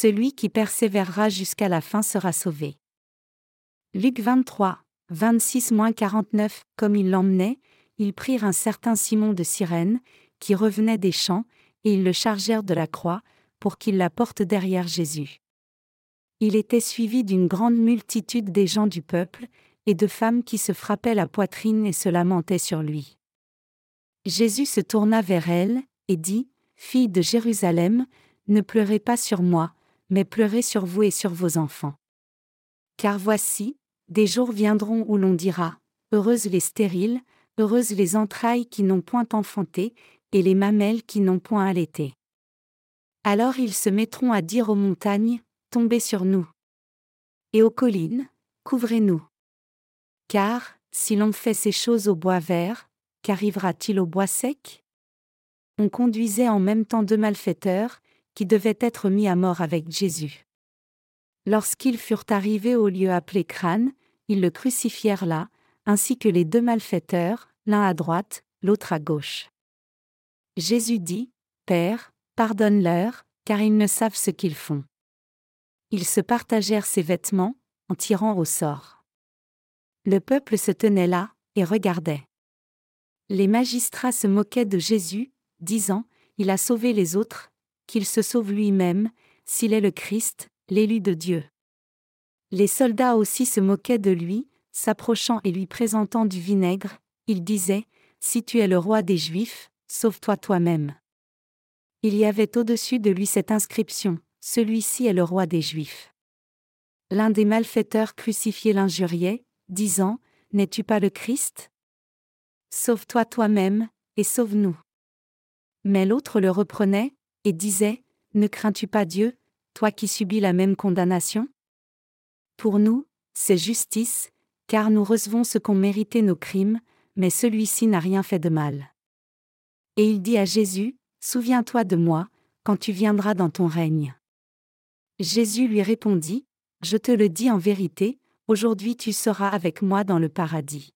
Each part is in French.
celui qui persévérera jusqu'à la fin sera sauvé. Luc 23, 26-49 Comme ils l'emmenaient, ils prirent un certain Simon de Cyrène, qui revenait des champs, et ils le chargèrent de la croix, pour qu'il la porte derrière Jésus. Il était suivi d'une grande multitude des gens du peuple, et de femmes qui se frappaient la poitrine et se lamentaient sur lui. Jésus se tourna vers elle, et dit, Fille de Jérusalem, ne pleurez pas sur moi, mais pleurez sur vous et sur vos enfants. Car voici, des jours viendront où l'on dira, Heureuses les stériles, heureuses les entrailles qui n'ont point enfanté, et les mamelles qui n'ont point allaité. Alors ils se mettront à dire aux montagnes, Tombez sur nous. Et aux collines, couvrez-nous. Car, si l'on fait ces choses au bois vert, qu'arrivera-t-il au bois sec? On conduisait en même temps deux malfaiteurs, qui devaient être mis à mort avec Jésus. Lorsqu'ils furent arrivés au lieu appelé Crâne, ils le crucifièrent là, ainsi que les deux malfaiteurs, l'un à droite, l'autre à gauche. Jésus dit, Père, pardonne-leur, car ils ne savent ce qu'ils font. Ils se partagèrent ses vêtements, en tirant au sort. Le peuple se tenait là, et regardait. Les magistrats se moquaient de Jésus, disant, Il a sauvé les autres, qu'il se sauve lui-même, s'il est le Christ, l'élu de Dieu. Les soldats aussi se moquaient de lui, s'approchant et lui présentant du vinaigre, ils disaient, Si tu es le roi des Juifs, Sauve-toi toi-même. Il y avait au-dessus de lui cette inscription, Celui-ci est le roi des Juifs. L'un des malfaiteurs crucifiés l'injuriait, disant, N'es-tu pas le Christ? Sauve-toi toi-même, et sauve-nous. Mais l'autre le reprenait, et disait, Ne crains-tu pas Dieu, toi qui subis la même condamnation? Pour nous, c'est justice, car nous recevons ce qu'ont mérité nos crimes, mais celui-ci n'a rien fait de mal. Et il dit à Jésus, Souviens-toi de moi, quand tu viendras dans ton règne. Jésus lui répondit, Je te le dis en vérité, aujourd'hui tu seras avec moi dans le paradis.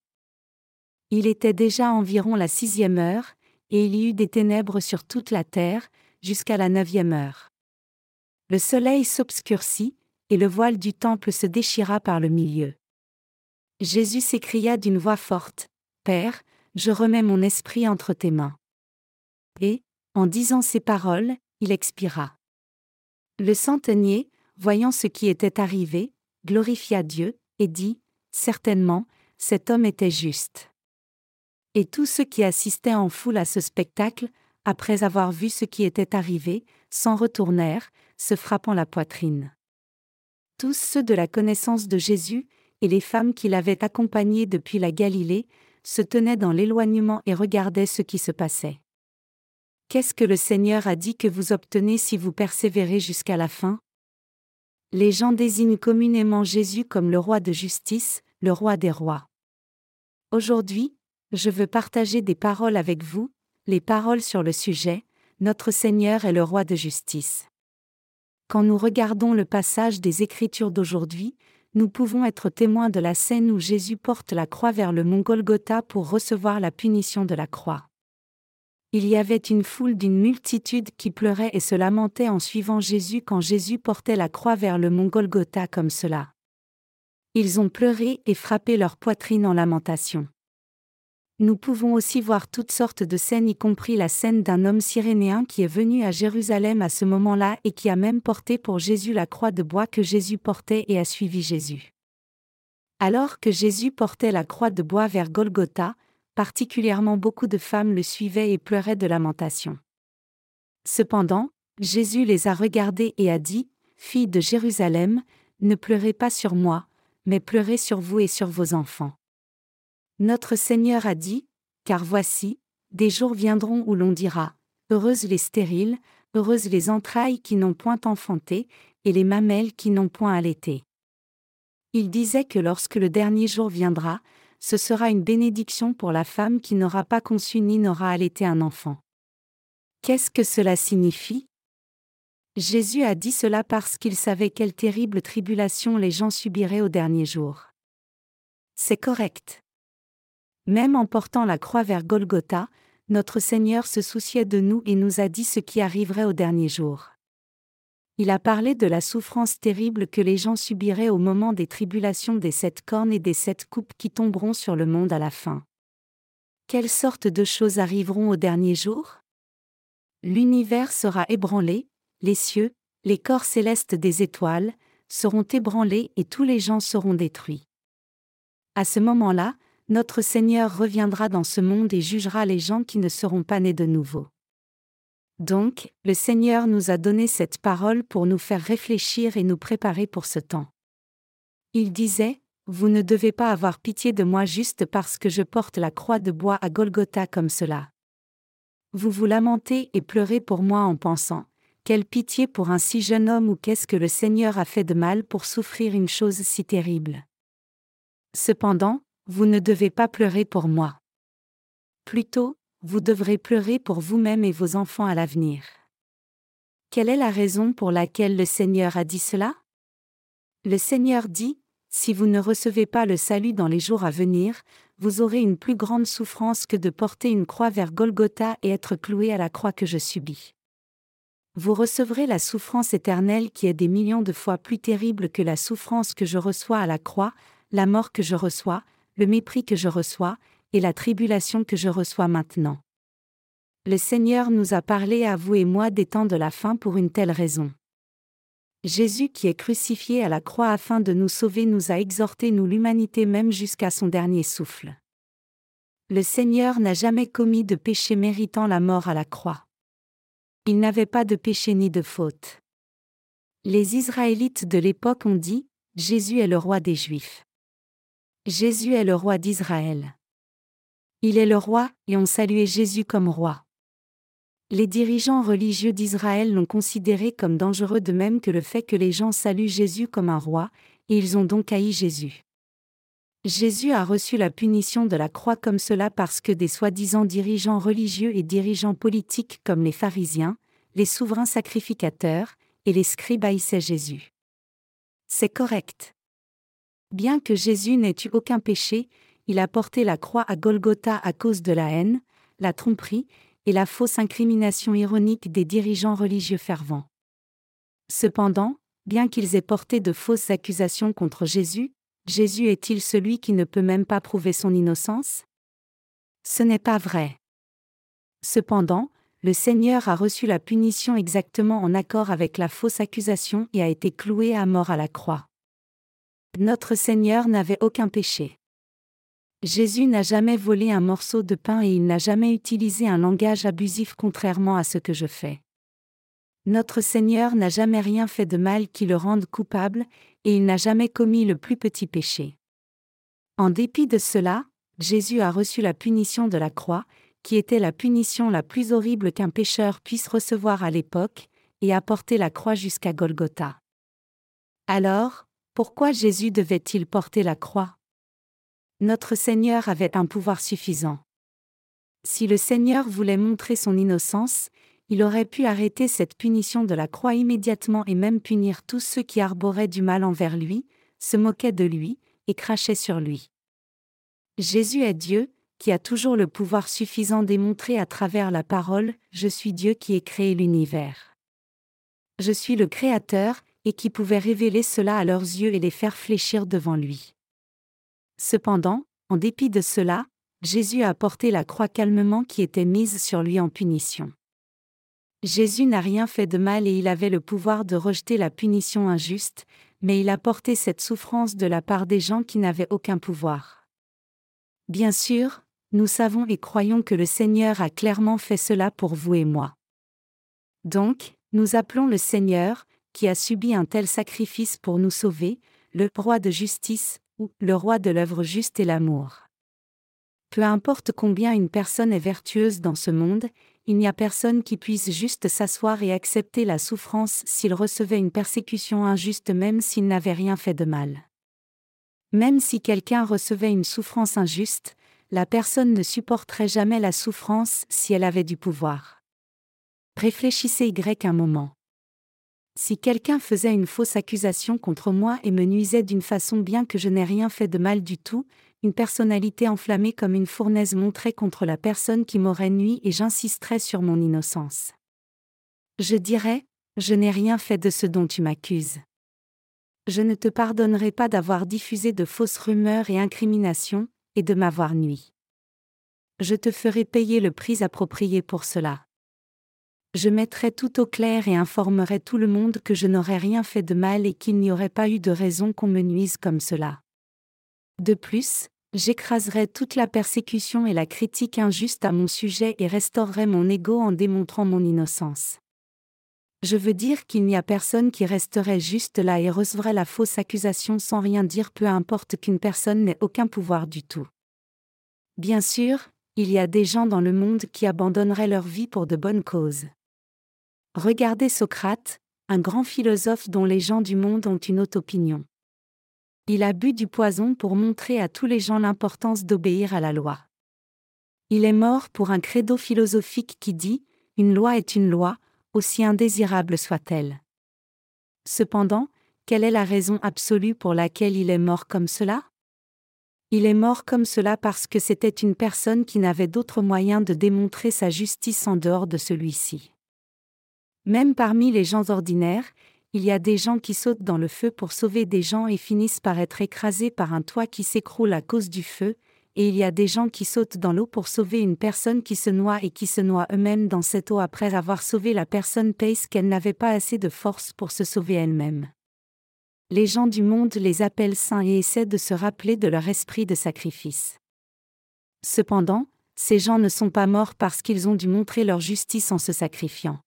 Il était déjà environ la sixième heure, et il y eut des ténèbres sur toute la terre, jusqu'à la neuvième heure. Le soleil s'obscurcit, et le voile du temple se déchira par le milieu. Jésus s'écria d'une voix forte, Père, je remets mon esprit entre tes mains. Et, en disant ces paroles, il expira. Le centenier, voyant ce qui était arrivé, glorifia Dieu, et dit, Certainement, cet homme était juste. Et tous ceux qui assistaient en foule à ce spectacle, après avoir vu ce qui était arrivé, s'en retournèrent, se frappant la poitrine. Tous ceux de la connaissance de Jésus, et les femmes qui l'avaient accompagné depuis la Galilée, se tenaient dans l'éloignement et regardaient ce qui se passait. Qu'est-ce que le Seigneur a dit que vous obtenez si vous persévérez jusqu'à la fin? Les gens désignent communément Jésus comme le roi de justice, le roi des rois. Aujourd'hui, je veux partager des paroles avec vous, les paroles sur le sujet, Notre Seigneur est le roi de justice. Quand nous regardons le passage des Écritures d'aujourd'hui, nous pouvons être témoins de la scène où Jésus porte la croix vers le mont Golgotha pour recevoir la punition de la croix il y avait une foule d'une multitude qui pleurait et se lamentait en suivant Jésus quand Jésus portait la croix vers le mont Golgotha comme cela. Ils ont pleuré et frappé leur poitrine en lamentation. Nous pouvons aussi voir toutes sortes de scènes, y compris la scène d'un homme cyrénéen qui est venu à Jérusalem à ce moment-là et qui a même porté pour Jésus la croix de bois que Jésus portait et a suivi Jésus. Alors que Jésus portait la croix de bois vers Golgotha, particulièrement beaucoup de femmes le suivaient et pleuraient de lamentation. Cependant, Jésus les a regardées et a dit, Filles de Jérusalem, ne pleurez pas sur moi, mais pleurez sur vous et sur vos enfants. Notre Seigneur a dit, Car voici, des jours viendront où l'on dira, Heureuses les stériles, heureuses les entrailles qui n'ont point enfanté, et les mamelles qui n'ont point allaité. Il disait que lorsque le dernier jour viendra, ce sera une bénédiction pour la femme qui n'aura pas conçu ni n'aura allaité un enfant. Qu'est-ce que cela signifie? Jésus a dit cela parce qu'il savait quelle terrible tribulation les gens subiraient au dernier jour. C'est correct. Même en portant la croix vers Golgotha, notre Seigneur se souciait de nous et nous a dit ce qui arriverait au dernier jour. il a parlé de la souffrance terrible que les gens subiraient au moment des tribulations des sept cornes et des sept coupes qui tomberont sur le monde à la fin. Quelles sortes de choses arriveront au dernier jour? L'univers sera ébranlé, les cieux, les corps célestes des étoiles, seront ébranlés et tous les gens seront détruits. À ce moment-là, notre Seigneur reviendra dans ce monde et jugera les gens qui ne seront pas nés de nouveau. Donc, le Seigneur nous a donné cette parole pour nous faire réfléchir et nous préparer pour ce temps. Il disait, Vous ne devez pas avoir pitié de moi juste parce que je porte la croix de bois à Golgotha comme cela. Vous vous lamentez et pleurez pour moi en pensant, Quelle pitié pour un si jeune homme ou qu'est-ce que le Seigneur a fait de mal pour souffrir une chose si terrible. Cependant, vous ne devez pas pleurer pour moi. Plutôt, vous devrez pleurer pour vous-même et vos enfants à l'avenir. Quelle est la raison pour laquelle le Seigneur a dit cela? Le Seigneur dit, Si vous ne recevez pas le salut dans les jours à venir, vous aurez une plus grande souffrance que de porter une croix vers Golgotha et être cloué à la croix que je subis. Vous recevrez la souffrance éternelle qui est des millions de fois plus terrible que la souffrance que je reçois à la croix, la mort que je reçois, le mépris que je reçois, et la tribulation que je reçois maintenant. Le Seigneur nous a parlé à vous et moi des temps de la fin pour une telle raison. Jésus qui est crucifié à la croix afin de nous sauver nous a exhorté nous l'humanité même jusqu'à son dernier souffle. Le Seigneur n'a jamais commis de péché méritant la mort à la croix. Il n'avait pas de péché ni de faute. Les Israélites de l'époque ont dit, Jésus est le roi des Juifs. Jésus est le roi d'Israël. Il est le roi, et on saluait Jésus comme roi. Les dirigeants religieux d'Israël l'ont considéré comme dangereux de même que le fait que les gens saluent Jésus comme un roi, et ils ont donc haï Jésus. Jésus a reçu la punition de la croix comme cela parce que des soi-disant dirigeants religieux et dirigeants politiques comme les pharisiens, les souverains sacrificateurs, et les scribes haïssaient Jésus. C'est correct. Bien que Jésus n'ait eu aucun péché, il a porté la croix à Golgotha à cause de la haine, la tromperie et la fausse incrimination ironique des dirigeants religieux fervents. Cependant, bien qu'ils aient porté de fausses accusations contre Jésus, Jésus est-il celui qui ne peut même pas prouver son innocence? Ce n'est pas vrai. Cependant, le Seigneur a reçu la punition exactement en accord avec la fausse accusation et a été cloué à mort à la croix. Notre Seigneur n'avait aucun péché. Jésus n'a jamais volé un morceau de pain et il n'a jamais utilisé un langage abusif contrairement à ce que je fais. Notre Seigneur n'a jamais rien fait de mal qui le rende coupable, et il n'a jamais commis le plus petit péché. En dépit de cela, Jésus a reçu la punition de la croix, qui était la punition la plus horrible qu'un pécheur puisse recevoir à l'époque, et a porté la croix jusqu'à Golgotha. Alors, pourquoi Jésus devait-il porter la croix? Notre Seigneur avait un pouvoir suffisant. Si le Seigneur voulait montrer son innocence, il aurait pu arrêter cette punition de la croix immédiatement et même punir tous ceux qui arboraient du mal envers lui, se moquaient de lui, et crachaient sur lui. Jésus est Dieu, qui a toujours le pouvoir suffisant démontré à travers la parole, Je suis Dieu qui ai créé l'univers. Je suis le Créateur, et qui pouvait révéler cela à leurs yeux et les faire fléchir devant lui. Cependant, en dépit de cela, Jésus a porté la croix calmement qui était mise sur lui en punition. Jésus n'a rien fait de mal et il avait le pouvoir de rejeter la punition injuste, mais il a porté cette souffrance de la part des gens qui n'avaient aucun pouvoir. Bien sûr, nous savons et croyons que le Seigneur a clairement fait cela pour vous et moi. Donc, nous appelons le Seigneur, qui a subi un tel sacrifice pour nous sauver, le roi de justice, le roi de l'œuvre juste et l'amour. Peu importe combien une personne est vertueuse dans ce monde, il n'y a personne qui puisse juste s'asseoir et accepter la souffrance s'il recevait une persécution injuste même s'il n'avait rien fait de mal. Même si quelqu'un recevait une souffrance injuste, la personne ne supporterait jamais la souffrance si elle avait du pouvoir. Réfléchissez Y un moment. Si quelqu'un faisait une fausse accusation contre moi et me nuisait d'une façon bien que je n'ai rien fait de mal du tout, une personnalité enflammée comme une fournaise montrait contre la personne qui m'aurait nui et j'insisterais sur mon innocence. Je dirais, Je n'ai rien fait de ce dont tu m'accuses. Je ne te pardonnerai pas d'avoir diffusé de fausses rumeurs et incriminations, et de m'avoir nui. Je te ferai payer le prix approprié pour cela. Je mettrai tout au clair et informerai tout le monde que je n'aurais rien fait de mal et qu'il n'y aurait pas eu de raison qu'on me nuise comme cela. De plus, j'écraserai toute la persécution et la critique injuste à mon sujet et restaurerai mon ego en démontrant mon innocence. Je veux dire qu'il n'y a personne qui resterait juste là et recevrait la fausse accusation sans rien dire peu importe qu'une personne n'ait aucun pouvoir du tout. Bien sûr, il y a des gens dans le monde qui abandonneraient leur vie pour de bonnes causes. Regardez Socrate, un grand philosophe dont les gens du monde ont une haute opinion. Il a bu du poison pour montrer à tous les gens l'importance d'obéir à la loi. Il est mort pour un credo philosophique qui dit Une loi est une loi, aussi indésirable soit-elle. Cependant, quelle est la raison absolue pour laquelle il est mort comme cela? Il est mort comme cela parce que c'était une personne qui n'avait d'autre moyen de démontrer sa justice en dehors de celui-ci. Même parmi les gens ordinaires, il y a des gens qui sautent dans le feu pour sauver des gens et finissent par être écrasés par un toit qui s'écroule à cause du feu, et il y a des gens qui sautent dans l'eau pour sauver une personne qui se noie et qui se noie eux-mêmes dans cette eau après avoir sauvé la personne parce qu'elle n'avait pas assez de force pour se sauver elle-même. Les gens du monde les appellent saints et essaient de se rappeler de leur esprit de sacrifice. Cependant, ces gens ne sont pas morts parce qu'ils ont dû montrer leur justice en se sacrifiant.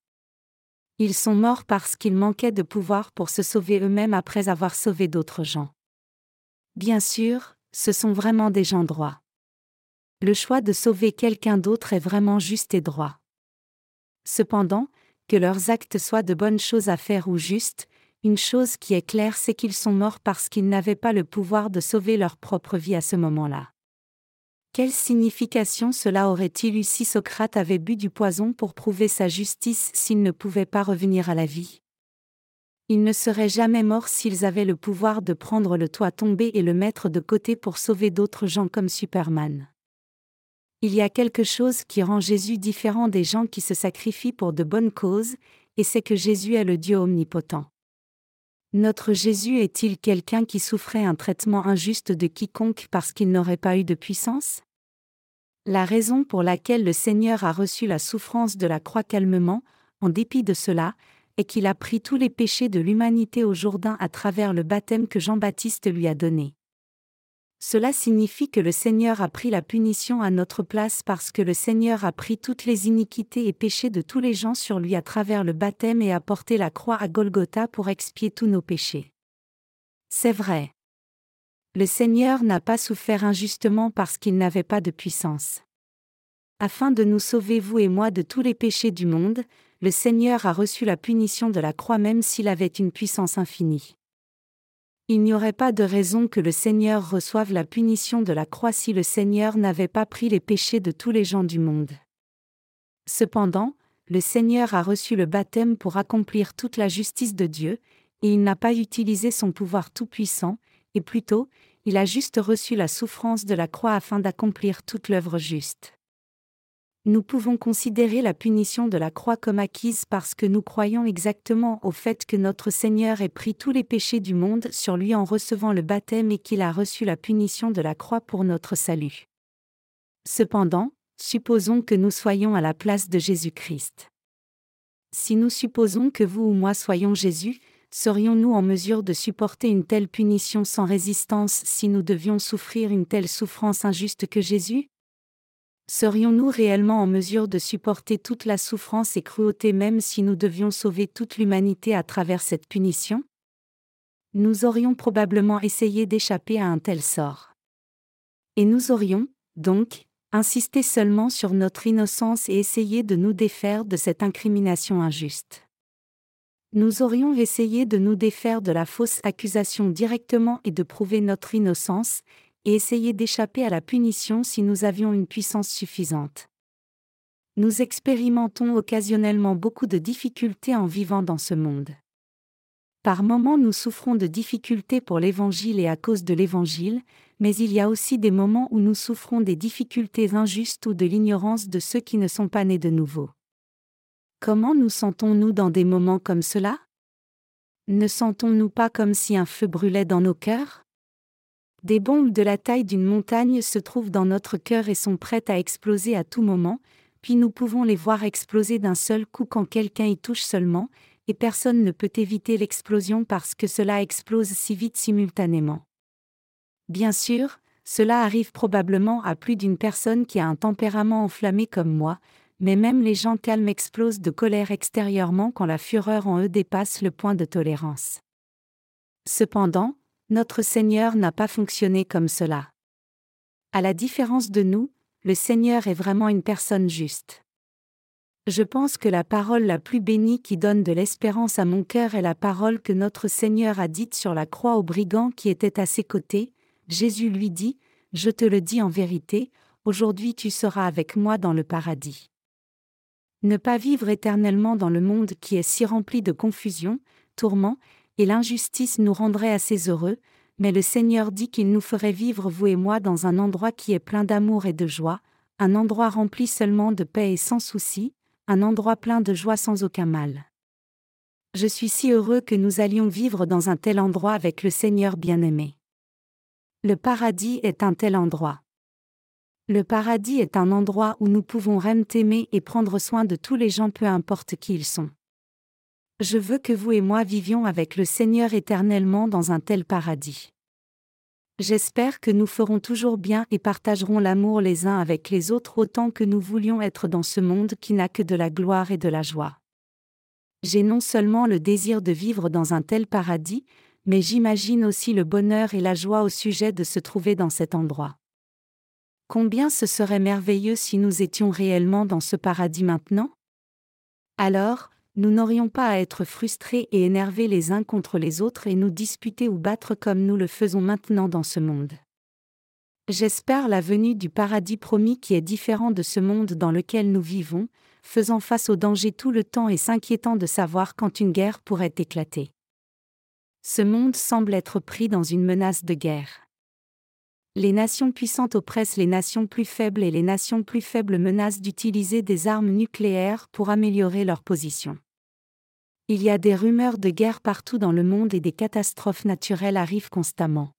Ils sont morts parce qu'ils manquaient de pouvoir pour se sauver eux-mêmes après avoir sauvé d'autres gens. Bien sûr, ce sont vraiment des gens droits. Le choix de sauver quelqu'un d'autre est vraiment juste et droit. Cependant, que leurs actes soient de bonnes choses à faire ou justes, une chose qui est claire c'est qu'ils sont morts parce qu'ils n'avaient pas le pouvoir de sauver leur propre vie à ce moment-là. Quelle signification cela aurait-il eu si Socrate avait bu du poison pour prouver sa justice s'il ne pouvait pas revenir à la vie? Ils ne seraient jamais morts s'ils avaient le pouvoir de prendre le toit tombé et le mettre de côté pour sauver d'autres gens comme Superman. Il y a quelque chose qui rend Jésus différent des gens qui se sacrifient pour de bonnes causes, et c'est que Jésus est le Dieu omnipotent. Notre Jésus est-il quelqu'un qui souffrait un traitement injuste de quiconque parce qu'il n'aurait pas eu de puissance? La raison pour laquelle le Seigneur a reçu la souffrance de la croix calmement, en dépit de cela, est qu'il a pris tous les péchés de l'humanité au Jourdain à travers le baptême que Jean-Baptiste lui a donné. Cela signifie que le Seigneur a pris la punition à notre place parce que le Seigneur a pris toutes les iniquités et péchés de tous les gens sur lui à travers le baptême et a porté la croix à Golgotha pour expier tous nos péchés. C'est vrai. Le Seigneur n'a pas souffert injustement parce qu'il n'avait pas de puissance. Afin de nous sauver vous et moi de tous les péchés du monde, le Seigneur a reçu la punition de la croix même s'il avait une puissance infinie. Il n'y aurait pas de raison que le Seigneur reçoive la punition de la croix si le Seigneur n'avait pas pris les péchés de tous les gens du monde. Cependant, le Seigneur a reçu le baptême pour accomplir toute la justice de Dieu, et il n'a pas utilisé son pouvoir tout-puissant, et plutôt, il a juste reçu la souffrance de la croix afin d'accomplir toute l'œuvre juste nous pouvons considérer la punition de la croix comme acquise parce que nous croyons exactement au fait que notre Seigneur ait pris tous les péchés du monde sur lui en recevant le baptême et qu'il a reçu la punition de la croix pour notre salut. Cependant, supposons que nous soyons à la place de Jésus-Christ. Si nous supposons que vous ou moi soyons Jésus, serions-nous en mesure de supporter une telle punition sans résistance si nous devions souffrir une telle souffrance injuste que Jésus? Serions-nous réellement en mesure de supporter toute la souffrance et cruauté même si nous devions sauver toute l'humanité à travers cette punition? Nous aurions probablement essayé d'échapper à un tel sort. Et nous aurions, donc, insisté seulement sur notre innocence et essayé de nous défaire de cette incrimination injuste. Nous aurions essayé de nous défaire de la fausse accusation directement et de prouver notre innocence, et essayer d'échapper à la punition si nous avions une puissance suffisante. Nous expérimentons occasionnellement beaucoup de difficultés en vivant dans ce monde. Par moments nous souffrons de difficultés pour l'Évangile et à cause de l'Évangile, mais il y a aussi des moments où nous souffrons des difficultés injustes ou de l'ignorance de ceux qui ne sont pas nés de nouveau. Comment nous sentons-nous dans des moments comme cela? Ne sentons-nous pas comme si un feu brûlait dans nos cœurs? Des bombes de la taille d'une montagne se trouvent dans notre cœur et sont prêtes à exploser à tout moment, puis nous pouvons les voir exploser d'un seul coup quand quelqu'un y touche seulement, et personne ne peut éviter l'explosion parce que cela explose si vite simultanément. Bien sûr, cela arrive probablement à plus d'une personne qui a un tempérament enflammé comme moi, mais même les gens calmes explosent de colère extérieurement quand la fureur en eux dépasse le point de tolérance. Cependant, notre Seigneur n'a pas fonctionné comme cela. À la différence de nous, le Seigneur est vraiment une personne juste. Je pense que la parole la plus bénie qui donne de l'espérance à mon cœur est la parole que notre Seigneur a dite sur la croix au brigand qui était à ses côtés. Jésus lui dit, Je te le dis en vérité, aujourd'hui tu seras avec moi dans le paradis. Ne pas vivre éternellement dans le monde qui est si rempli de confusion, tourments, et l'injustice nous rendrait assez heureux, mais le Seigneur dit qu'il nous ferait vivre vous et moi dans un endroit qui est plein d'amour et de joie, un endroit rempli seulement de paix et sans souci, un endroit plein de joie sans aucun mal. Je suis si heureux que nous allions vivre dans un tel endroit avec le Seigneur bien-aimé. Le paradis est un tel endroit. Le paradis est un endroit où nous pouvons vraiment aimer et prendre soin de tous les gens peu importe qui ils sont. Je veux que vous et moi vivions avec le Seigneur éternellement dans un tel paradis. J'espère que nous ferons toujours bien et partagerons l'amour les uns avec les autres autant que nous voulions être dans ce monde qui n'a que de la gloire et de la joie. J'ai non seulement le désir de vivre dans un tel paradis, mais j'imagine aussi le bonheur et la joie au sujet de se trouver dans cet endroit. Combien ce serait merveilleux si nous étions réellement dans ce paradis maintenant? Alors, nous n'aurions pas à être frustrés et énervés les uns contre les autres et nous disputer ou battre comme nous le faisons maintenant dans ce monde. J'espère la venue du paradis promis qui est différent de ce monde dans lequel nous vivons, faisant face aux dangers tout le temps et s'inquiétant de savoir quand une guerre pourrait éclater. Ce monde semble être pris dans une menace de guerre. Les nations puissantes oppressent les nations plus faibles et les nations plus faibles menacent d'utiliser des armes nucléaires pour améliorer leur position. Il y a des rumeurs de guerre partout dans le monde et des catastrophes naturelles arrivent constamment.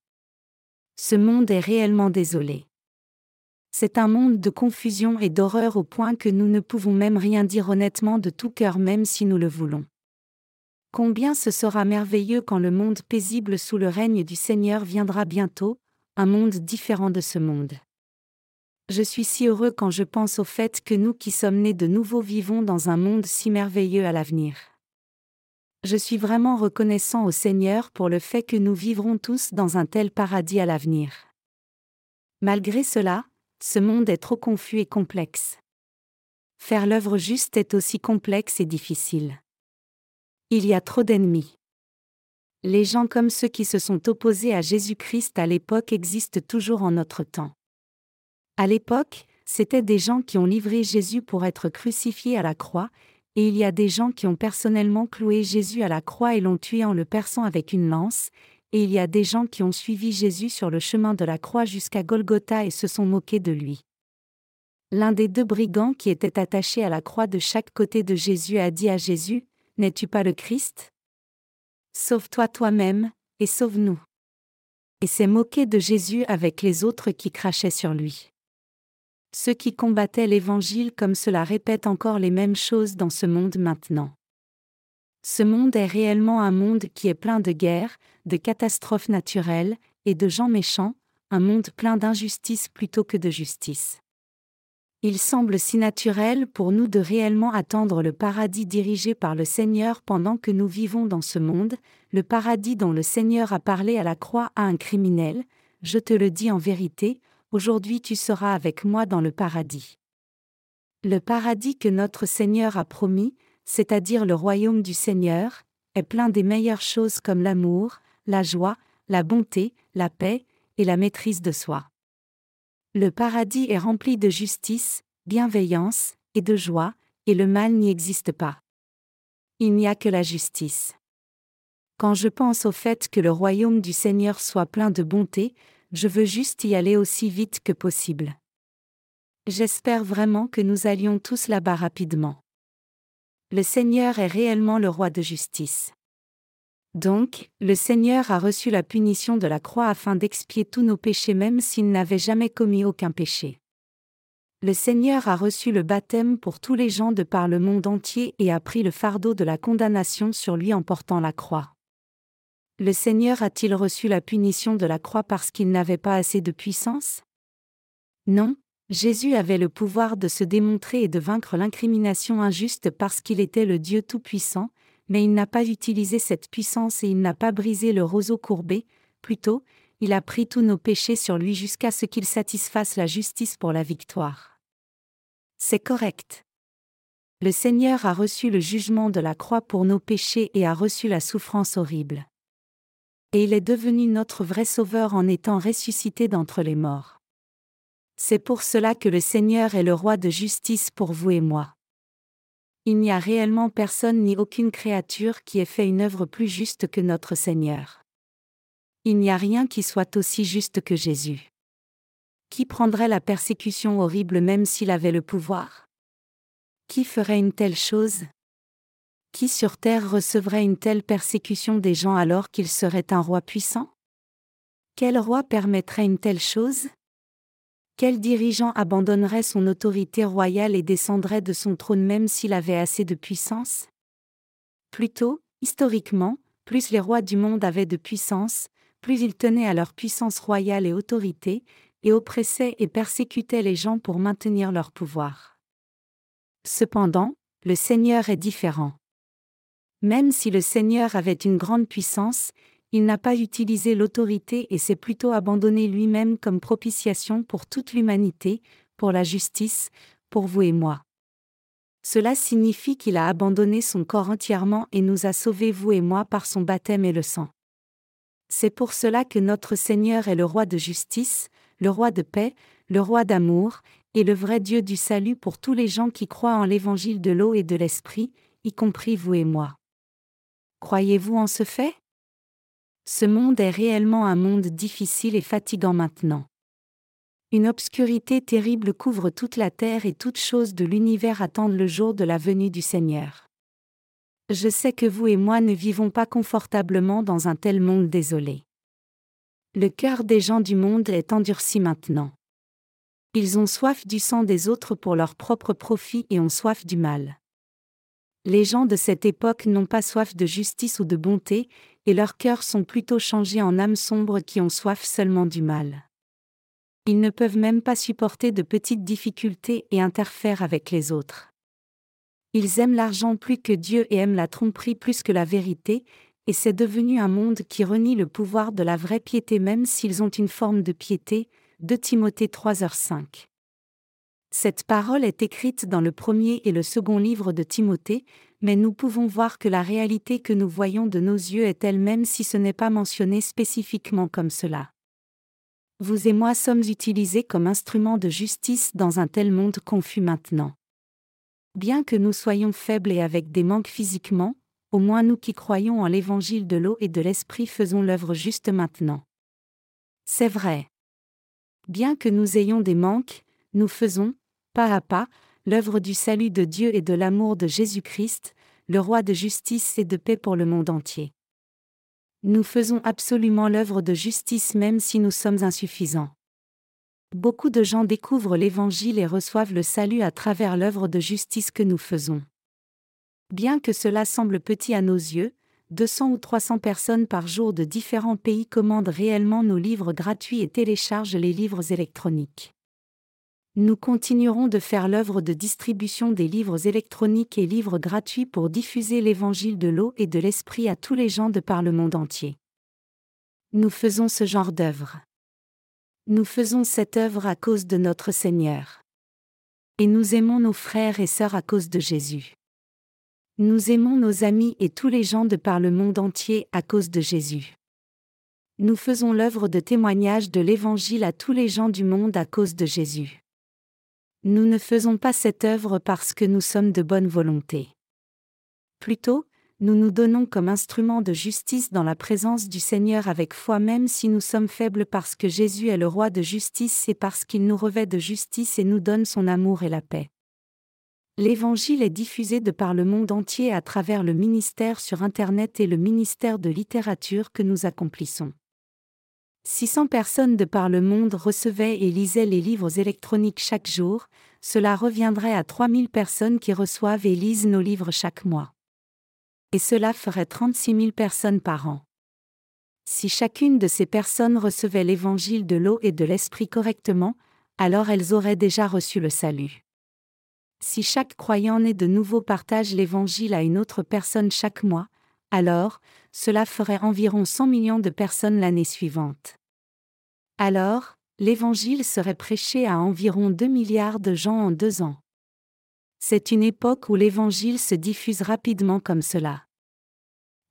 Ce monde est réellement désolé. C'est un monde de confusion et d'horreur au point que nous ne pouvons même rien dire honnêtement de tout cœur même si nous le voulons. Combien ce sera merveilleux quand le monde paisible sous le règne du Seigneur viendra bientôt, un monde différent de ce monde. Je suis si heureux quand je pense au fait que nous qui sommes nés de nouveau vivons dans un monde si merveilleux à l'avenir. Je suis vraiment reconnaissant au Seigneur pour le fait que nous vivrons tous dans un tel paradis à l'avenir. Malgré cela, ce monde est trop confus et complexe. Faire l'œuvre juste est aussi complexe et difficile. Il y a trop d'ennemis. Les gens comme ceux qui se sont opposés à Jésus-Christ à l'époque existent toujours en notre temps. À l'époque, c'étaient des gens qui ont livré Jésus pour être crucifié à la croix, et il y a des gens qui ont personnellement cloué Jésus à la croix et l'ont tué en le perçant avec une lance, et il y a des gens qui ont suivi Jésus sur le chemin de la croix jusqu'à Golgotha et se sont moqués de lui. L'un des deux brigands qui étaient attachés à la croix de chaque côté de Jésus a dit à Jésus, N'es-tu pas le Christ? Sauve-toi toi-même, et sauve-nous. Et s'est moqué de Jésus avec les autres qui crachaient sur lui. Ceux qui combattaient l'Évangile comme cela répètent encore les mêmes choses dans ce monde maintenant. Ce monde est réellement un monde qui est plein de guerres, de catastrophes naturelles, et de gens méchants, un monde plein d'injustice plutôt que de justice. Il semble si naturel pour nous de réellement attendre le paradis dirigé par le Seigneur pendant que nous vivons dans ce monde, le paradis dont le Seigneur a parlé à la croix à un criminel, je te le dis en vérité, aujourd'hui tu seras avec moi dans le paradis. Le paradis que notre Seigneur a promis, c'est-à-dire le royaume du Seigneur, est plein des meilleures choses comme l'amour, la joie, la bonté, la paix et la maîtrise de soi. Le paradis est rempli de justice, bienveillance et de joie, et le mal n'y existe pas. Il n'y a que la justice. Quand je pense au fait que le royaume du Seigneur soit plein de bonté, je veux juste y aller aussi vite que possible. J'espère vraiment que nous allions tous là-bas rapidement. le Seigneur est réellement le roi de justice. Donc, le Seigneur a reçu la punition de la croix afin d'expier tous nos péchés même s'il n'avait jamais commis aucun péché. Le Seigneur a reçu le baptême pour tous les gens de par le monde entier et a pris le fardeau de la condamnation sur lui en portant la croix. Le Seigneur a-t-il reçu la punition de la croix parce qu'il n'avait pas assez de puissance? Non, Jésus avait le pouvoir de se démontrer et de vaincre l'incrimination injuste parce qu'il était le Dieu Tout-Puissant, mais il n'a pas utilisé cette puissance et il n'a pas brisé le roseau courbé, plutôt, il a pris tous nos péchés sur lui jusqu'à ce qu'il satisfasse la justice pour la victoire. C'est correct. Le Seigneur a reçu le jugement de la croix pour nos péchés et a reçu la souffrance horrible. Et il est devenu notre vrai Sauveur en étant ressuscité d'entre les morts. C'est pour cela que le Seigneur est le roi de justice pour vous et moi il n'y a réellement personne ni aucune créature qui ait fait une œuvre plus juste que notre Seigneur. Il n'y a rien qui soit aussi juste que Jésus. Qui prendrait la persécution horrible même s'il avait le pouvoir? Qui ferait une telle chose? Qui sur terre recevrait une telle persécution des gens alors qu'il serait un roi puissant? Quel roi permettrait une telle chose? Quel dirigeant abandonnerait son autorité royale et descendrait de son trône même s'il avait assez de puissance? Plutôt, historiquement, plus les rois du monde avaient de puissance, plus ils tenaient à leur puissance royale et autorité, et oppressaient et persécutaient les gens pour maintenir leur pouvoir. Cependant, le Seigneur est différent. Même si le Seigneur avait une grande puissance, il n'a pas utilisé l'autorité et s'est plutôt abandonné lui-même comme propitiation pour toute l'humanité, pour la justice, pour vous et moi. Cela signifie qu'il a abandonné son corps entièrement et nous a sauvés vous et moi par son baptême et le sang. C'est pour cela que notre Seigneur est le roi de justice, le roi de paix, le roi d'amour, et le vrai Dieu du salut pour tous les gens qui croient en l'évangile de l'eau et de l'esprit, y compris vous et moi. Croyez-vous en ce fait? Ce monde est réellement un monde difficile et fatigant maintenant. Une obscurité terrible couvre toute la terre et toutes choses de l'univers attendent le jour de la venue du Seigneur. Je sais que vous et moi ne vivons pas confortablement dans un tel monde désolé. Le cœur des gens du monde est endurci maintenant. Ils ont soif du sang des autres pour leur propre profit et ont soif du mal. Les gens de cette époque n'ont pas soif de justice ou de bonté, et leurs cœurs sont plutôt changés en âmes sombres qui ont soif seulement du mal. Ils ne peuvent même pas supporter de petites difficultés et interfèrent avec les autres. Ils aiment l'argent plus que Dieu et aiment la tromperie plus que la vérité, et c'est devenu un monde qui renie le pouvoir de la vraie piété même s'ils ont une forme de piété. De Timothée 3h5. Cette parole est écrite dans le premier et le second livre de Timothée, mais nous pouvons voir que la réalité que nous voyons de nos yeux est elle-même si ce n'est pas mentionné spécifiquement comme cela. Vous et moi sommes utilisés comme instruments de justice dans un tel monde confus maintenant. Bien que nous soyons faibles et avec des manques physiquement, au moins nous qui croyons en l'évangile de l'eau et de l'esprit faisons l'œuvre juste maintenant. C'est vrai. Bien que nous ayons des manques, nous faisons, pas à pas, l'œuvre du salut de Dieu et de l'amour de Jésus-Christ, le roi de justice et de paix pour le monde entier. Nous faisons absolument l'œuvre de justice même si nous sommes insuffisants. Beaucoup de gens découvrent l'Évangile et reçoivent le salut à travers l'œuvre de justice que nous faisons. Bien que cela semble petit à nos yeux, 200 ou 300 personnes par jour de différents pays commandent réellement nos livres gratuits et téléchargent les livres électroniques. Nous continuerons de faire l'œuvre de distribution des livres électroniques et livres gratuits pour diffuser l'évangile de l'eau et de l'esprit à tous les gens de par le monde entier. Nous faisons ce genre d'œuvre. Nous faisons cette œuvre à cause de notre Seigneur. Et nous aimons nos frères et sœurs à cause de Jésus. Nous aimons nos amis et tous les gens de par le monde entier à cause de Jésus. Nous faisons l'œuvre de témoignage de l'Évangile à tous les gens du monde à cause de Jésus. Nous ne faisons pas cette œuvre parce que nous sommes de bonne volonté. Plutôt, nous nous donnons comme instrument de justice dans la présence du Seigneur avec foi même si nous sommes faibles parce que Jésus est le roi de justice et parce qu'il nous revêt de justice et nous donne son amour et la paix. L'Évangile est diffusé de par le monde entier à travers le ministère sur Internet et le ministère de littérature que nous accomplissons. 600 personnes de par le monde recevaient et lisaient les livres électroniques chaque jour, cela reviendrait à 3000 personnes qui reçoivent et lisent nos livres chaque mois. Et cela ferait 36 000 personnes par an. Si chacune de ces personnes recevait l'évangile de l'eau et de l'esprit correctement, alors elles auraient déjà reçu le salut. Si chaque croyant né de nouveau partage l'Évangile à une autre personne chaque mois, alors, cela ferait environ 100 millions de personnes l'année suivante. Alors, l'Évangile serait prêché à environ 2 milliards de gens en deux ans. C'est une époque où l'Évangile se diffuse rapidement comme cela.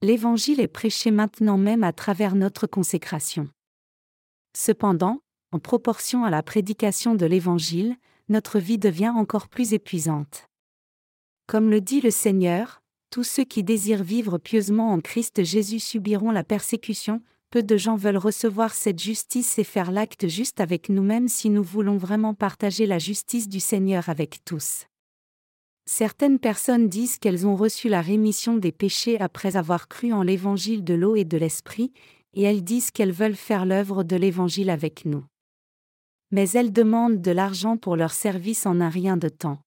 L'Évangile est prêché maintenant même à travers notre consécration. Cependant, en proportion à la prédication de l'Évangile, notre vie devient encore plus épuisante. Comme le dit le Seigneur, tous ceux qui désirent vivre pieusement en Christ Jésus subiront la persécution, peu de gens veulent recevoir cette justice et faire l'acte juste avec nous-mêmes si nous voulons vraiment partager la justice du Seigneur avec tous. Certaines personnes disent qu'elles ont reçu la rémission des péchés après avoir cru en l'évangile de l'eau et de l'esprit, et elles disent qu'elles veulent faire l'œuvre de l'évangile avec nous mais elles demandent de l'argent pour leur service en un rien de temps.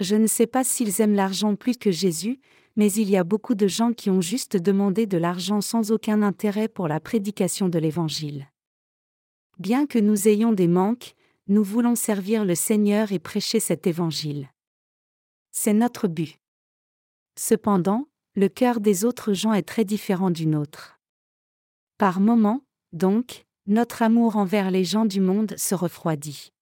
Je ne sais pas s'ils aiment l'argent plus que Jésus, mais il y a beaucoup de gens qui ont juste demandé de l'argent sans aucun intérêt pour la prédication de l'Évangile. Bien que nous ayons des manques, nous voulons servir le Seigneur et prêcher cet Évangile. C'est notre but. Cependant, le cœur des autres gens est très différent du nôtre. Par moments, donc, notre amour envers les gens du monde se refroidit.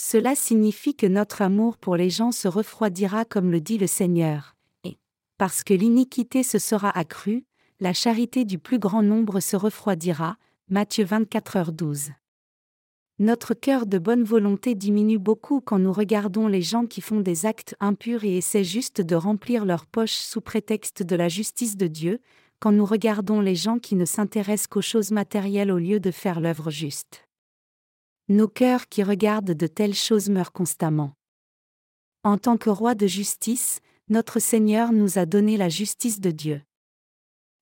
Cela signifie que notre amour pour les gens se refroidira comme le dit le Seigneur, et, parce que l'iniquité se sera accrue, la charité du plus grand nombre se refroidira. Matthieu 24 12. Notre cœur de bonne volonté diminue beaucoup quand nous regardons les gens qui font des actes impurs et essaient juste de remplir leurs poches sous prétexte de la justice de Dieu, quand nous regardons les gens qui ne s'intéressent qu'aux choses matérielles au lieu de faire l'œuvre juste. Nos cœurs qui regardent de telles choses meurent constamment. En tant que roi de justice, notre Seigneur nous a donné la justice de Dieu.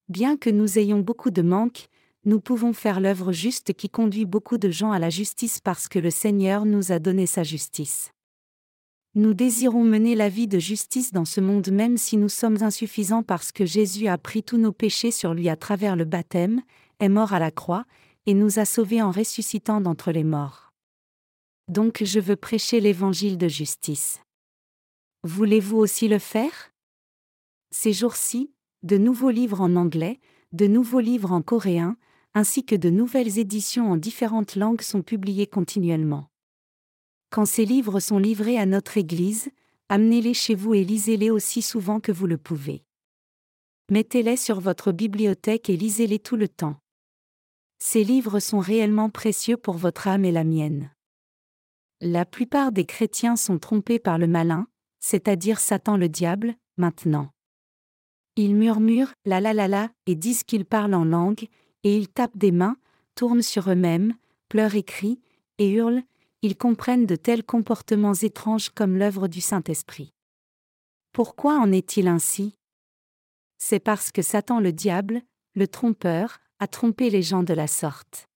Bien que nous ayons beaucoup de manques, nous pouvons faire l'œuvre juste qui conduit beaucoup de gens à la justice parce que le Seigneur nous a donné sa justice. Nous désirons mener la vie de justice dans ce monde même si nous sommes insuffisants parce que Jésus a pris tous nos péchés sur lui à travers le baptême, est mort à la croix, et nous a sauvés en ressuscitant d'entre les morts. Donc je veux prêcher l'évangile de justice. Voulez-vous aussi le faire? Ces jours-ci, de nouveaux livres en anglais, de nouveaux livres en coréen, ainsi que de nouvelles éditions en différentes langues sont publiés continuellement. Quand ces livres sont livrés à notre Église, amenez-les chez vous et lisez-les aussi souvent que vous le pouvez. Mettez-les sur votre bibliothèque et lisez-les tout le temps. Ces livres sont réellement précieux pour votre âme et la mienne. La plupart des chrétiens sont trompés par le malin, c'est-à-dire Satan le diable, maintenant. Ils murmurent la la la la et disent qu'ils parlent en langue, et ils tapent des mains, tournent sur eux-mêmes, pleurent et crient, et hurlent, ils comprennent de tels comportements étranges comme l'œuvre du Saint-Esprit. Pourquoi en est-il ainsi? C'est parce que Satan le diable, le trompeur, a trompé les gens de la sorte.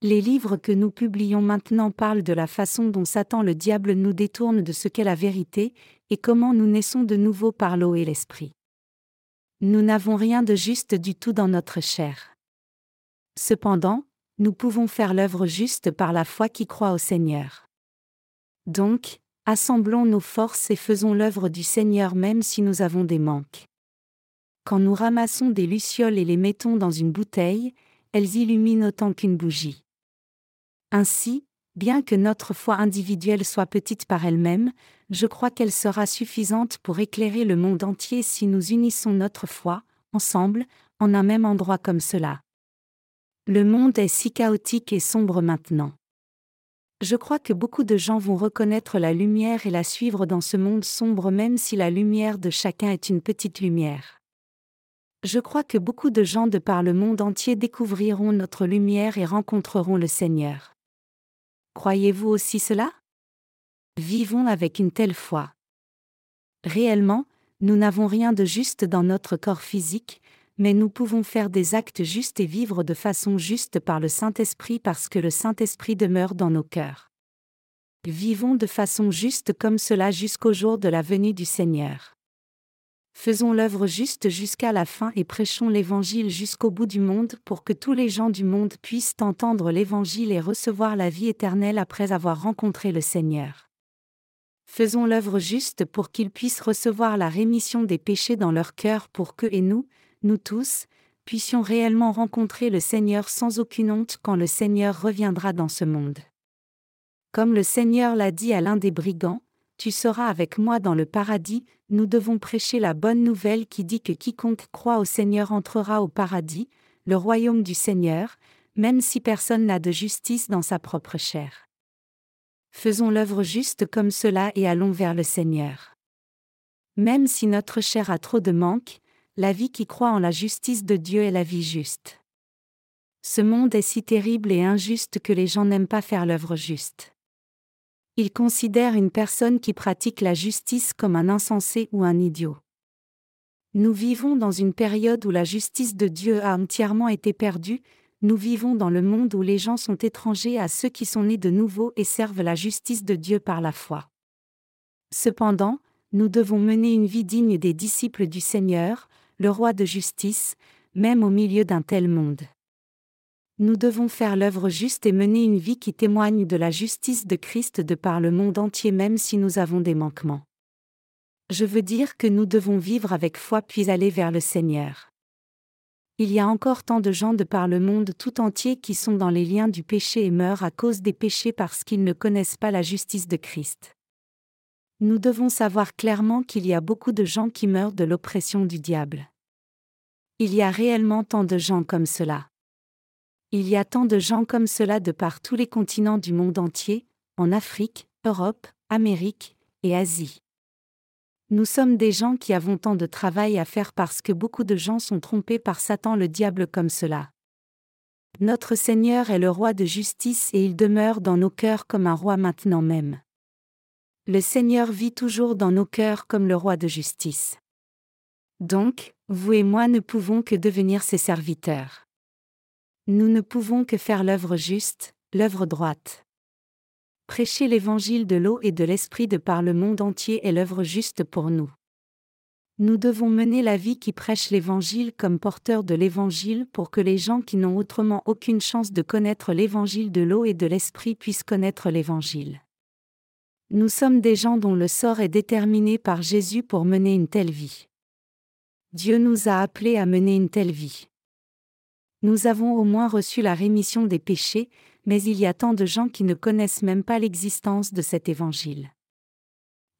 Les livres que nous publions maintenant parlent de la façon dont Satan le diable nous détourne de ce qu'est la vérité, et comment nous naissons de nouveau par l'eau et l'esprit. Nous n'avons rien de juste du tout dans notre chair. Cependant, nous pouvons faire l'œuvre juste par la foi qui croit au Seigneur. Donc, assemblons nos forces et faisons l'œuvre du Seigneur même si nous avons des manques. Quand nous ramassons des lucioles et les mettons dans une bouteille, elles illuminent autant qu'une bougie. Ainsi, bien que notre foi individuelle soit petite par elle-même, je crois qu'elle sera suffisante pour éclairer le monde entier si nous unissons notre foi, ensemble, en un même endroit comme cela. Le monde est si chaotique et sombre maintenant. Je crois que beaucoup de gens vont reconnaître la lumière et la suivre dans ce monde sombre même si la lumière de chacun est une petite lumière. Je crois que beaucoup de gens de par le monde entier découvriront notre lumière et rencontreront le Seigneur. Croyez-vous aussi cela? Vivons avec une telle foi. Réellement, nous n'avons rien de juste dans notre corps physique, mais nous pouvons faire des actes justes et vivre de façon juste par le Saint-Esprit parce que le Saint-Esprit demeure dans nos cœurs. Vivons de façon juste comme cela jusqu'au jour de la venue du Seigneur. Faisons l'œuvre juste jusqu'à la fin et prêchons l'Évangile jusqu'au bout du monde pour que tous les gens du monde puissent entendre l'Évangile et recevoir la vie éternelle après avoir rencontré le Seigneur. Faisons l'œuvre juste pour qu'ils puissent recevoir la rémission des péchés dans leur cœur pour que et nous, nous tous, puissions réellement rencontrer le Seigneur sans aucune honte quand le Seigneur reviendra dans ce monde. Comme le Seigneur l'a dit à l'un des brigands, tu seras avec moi dans le paradis, nous devons prêcher la bonne nouvelle qui dit que quiconque croit au Seigneur entrera au paradis, le royaume du Seigneur, même si personne n'a de justice dans sa propre chair. Faisons l'œuvre juste comme cela et allons vers le Seigneur. Même si notre chair a trop de manque, la vie qui croit en la justice de Dieu est la vie juste. Ce monde est si terrible et injuste que les gens n'aiment pas faire l'œuvre juste. Il considère une personne qui pratique la justice comme un insensé ou un idiot. Nous vivons dans une période où la justice de Dieu a entièrement été perdue, nous vivons dans le monde où les gens sont étrangers à ceux qui sont nés de nouveau et servent la justice de Dieu par la foi. Cependant, nous devons mener une vie digne des disciples du Seigneur, le roi de justice, même au milieu d'un tel monde. Nous devons faire l'œuvre juste et mener une vie qui témoigne de la justice de Christ de par le monde entier même si nous avons des manquements. Je veux dire que nous devons vivre avec foi puis aller vers le Seigneur. Il y a encore tant de gens de par le monde tout entier qui sont dans les liens du péché et meurent à cause des péchés parce qu'ils ne connaissent pas la justice de Christ. Nous devons savoir clairement qu'il y a beaucoup de gens qui meurent de l'oppression du diable. Il y a réellement tant de gens comme cela. Il y a tant de gens comme cela de par tous les continents du monde entier, en Afrique, Europe, Amérique et Asie. Nous sommes des gens qui avons tant de travail à faire parce que beaucoup de gens sont trompés par Satan le diable comme cela. Notre Seigneur est le roi de justice et il demeure dans nos cœurs comme un roi maintenant même. Le Seigneur vit toujours dans nos cœurs comme le roi de justice. Donc, vous et moi ne pouvons que devenir ses serviteurs. Nous ne pouvons que faire l'œuvre juste, l'œuvre droite. Prêcher l'évangile de l'eau et de l'esprit de par le monde entier est l'œuvre juste pour nous. Nous devons mener la vie qui prêche l'évangile comme porteur de l'évangile pour que les gens qui n'ont autrement aucune chance de connaître l'évangile de l'eau et de l'esprit puissent connaître l'évangile. Nous sommes des gens dont le sort est déterminé par Jésus pour mener une telle vie. Dieu nous a appelés à mener une telle vie nous avons au moins reçu la rémission des péchés, mais il y a tant de gens qui ne connaissent même pas l'existence de cet évangile.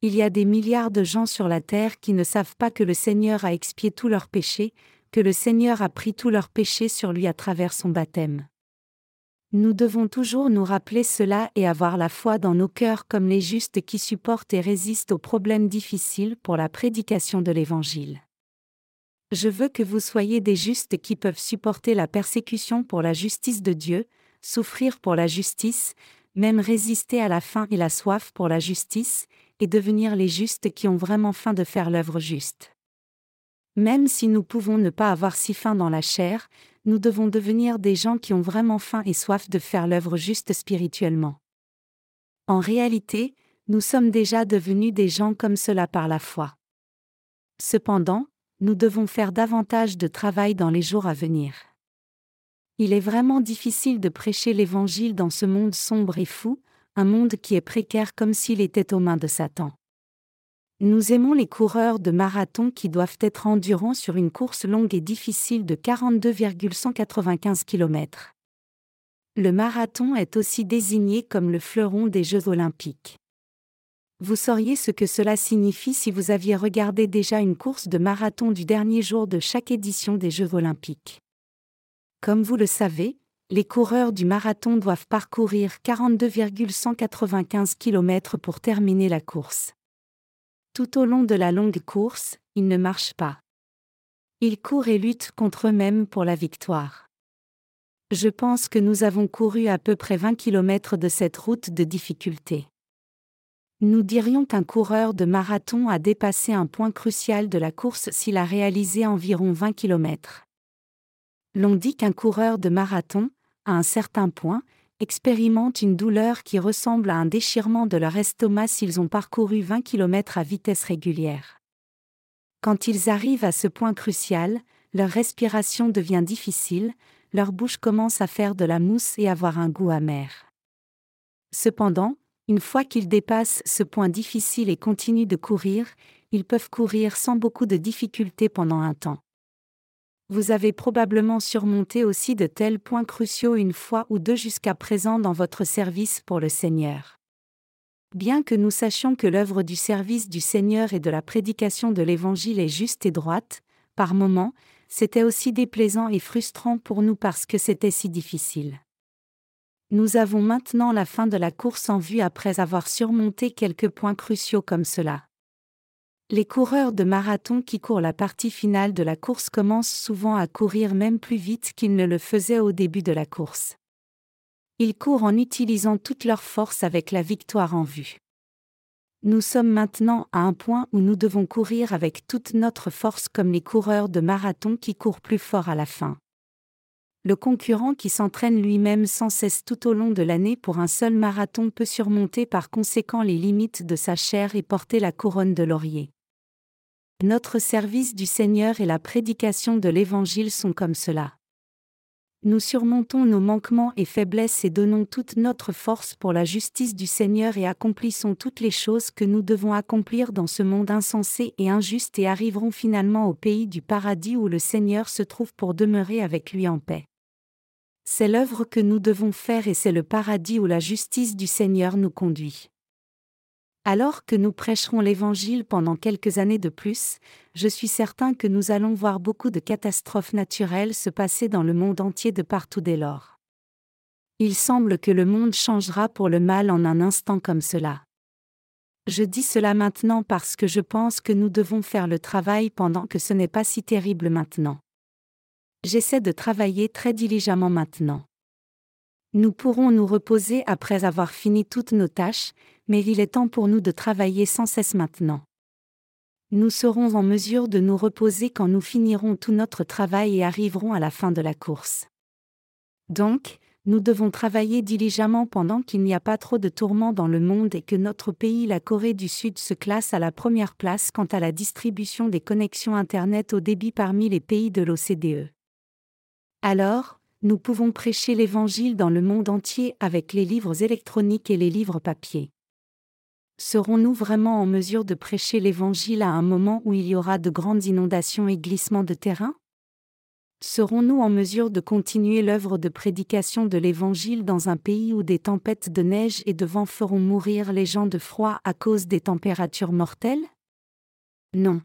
Il y a des milliards de gens sur la terre qui ne savent pas que le Seigneur a expié tous leurs péchés, que le Seigneur a pris tous leurs péchés sur lui à travers son baptême. Nous devons toujours nous rappeler cela et avoir la foi dans nos cœurs comme les justes qui supportent et résistent aux problèmes difficiles pour la prédication de l'Évangile. Je veux que vous soyez des justes qui peuvent supporter la persécution pour la justice de Dieu, souffrir pour la justice, même résister à la faim et la soif pour la justice, et devenir les justes qui ont vraiment faim de faire l'œuvre juste. Même si nous pouvons ne pas avoir si faim dans la chair, nous devons devenir des gens qui ont vraiment faim et soif de faire l'œuvre juste spirituellement. En réalité, nous sommes déjà devenus des gens comme cela par la foi. Cependant, nous devons faire davantage de travail dans les jours à venir. Il est vraiment difficile de prêcher l'Évangile dans ce monde sombre et fou, un monde qui est précaire comme s'il était aux mains de Satan. Nous aimons les coureurs de marathon qui doivent être endurants sur une course longue et difficile de 42,195 km. Le marathon est aussi désigné comme le fleuron des Jeux olympiques. Vous sauriez ce que cela signifie si vous aviez regardé déjà une course de marathon du dernier jour de chaque édition des Jeux olympiques. Comme vous le savez, les coureurs du marathon doivent parcourir 42,195 km pour terminer la course. Tout au long de la longue course, ils ne marchent pas. Ils courent et luttent contre eux-mêmes pour la victoire. Je pense que nous avons couru à peu près 20 km de cette route de difficulté. Nous dirions qu'un coureur de marathon a dépassé un point crucial de la course s'il a réalisé environ 20 km. L'on dit qu'un coureur de marathon, à un certain point, expérimente une douleur qui ressemble à un déchirement de leur estomac s'ils ont parcouru 20 km à vitesse régulière. Quand ils arrivent à ce point crucial, leur respiration devient difficile, leur bouche commence à faire de la mousse et avoir un goût amer. Cependant, une fois qu'ils dépassent ce point difficile et continuent de courir, ils peuvent courir sans beaucoup de difficultés pendant un temps. Vous avez probablement surmonté aussi de tels points cruciaux une fois ou deux jusqu'à présent dans votre service pour le Seigneur. Bien que nous sachions que l'œuvre du service du Seigneur et de la prédication de l'Évangile est juste et droite, par moments, c'était aussi déplaisant et frustrant pour nous parce que c'était si difficile. Nous avons maintenant la fin de la course en vue après avoir surmonté quelques points cruciaux comme cela. Les coureurs de marathon qui courent la partie finale de la course commencent souvent à courir même plus vite qu'ils ne le faisaient au début de la course. Ils courent en utilisant toute leur force avec la victoire en vue. Nous sommes maintenant à un point où nous devons courir avec toute notre force comme les coureurs de marathon qui courent plus fort à la fin. Le concurrent qui s'entraîne lui-même sans cesse tout au long de l'année pour un seul marathon peut surmonter par conséquent les limites de sa chair et porter la couronne de laurier. Notre service du Seigneur et la prédication de l'Évangile sont comme cela. Nous surmontons nos manquements et faiblesses et donnons toute notre force pour la justice du Seigneur et accomplissons toutes les choses que nous devons accomplir dans ce monde insensé et injuste et arriverons finalement au pays du paradis où le Seigneur se trouve pour demeurer avec lui en paix. C'est l'œuvre que nous devons faire et c'est le paradis où la justice du Seigneur nous conduit. Alors que nous prêcherons l'Évangile pendant quelques années de plus, je suis certain que nous allons voir beaucoup de catastrophes naturelles se passer dans le monde entier de partout dès lors. Il semble que le monde changera pour le mal en un instant comme cela. Je dis cela maintenant parce que je pense que nous devons faire le travail pendant que ce n'est pas si terrible maintenant. J'essaie de travailler très diligemment maintenant. Nous pourrons nous reposer après avoir fini toutes nos tâches, mais il est temps pour nous de travailler sans cesse maintenant. Nous serons en mesure de nous reposer quand nous finirons tout notre travail et arriverons à la fin de la course. Donc, nous devons travailler diligemment pendant qu'il n'y a pas trop de tourments dans le monde et que notre pays, la Corée du Sud, se classe à la première place quant à la distribution des connexions Internet au débit parmi les pays de l'OCDE. Alors, nous pouvons prêcher l'Évangile dans le monde entier avec les livres électroniques et les livres papier. Serons-nous vraiment en mesure de prêcher l'Évangile à un moment où il y aura de grandes inondations et glissements de terrain? Serons-nous en mesure de continuer l'œuvre de prédication de l'Évangile dans un pays où des tempêtes de neige et de vent feront mourir les gens de froid à cause des températures mortelles? Non.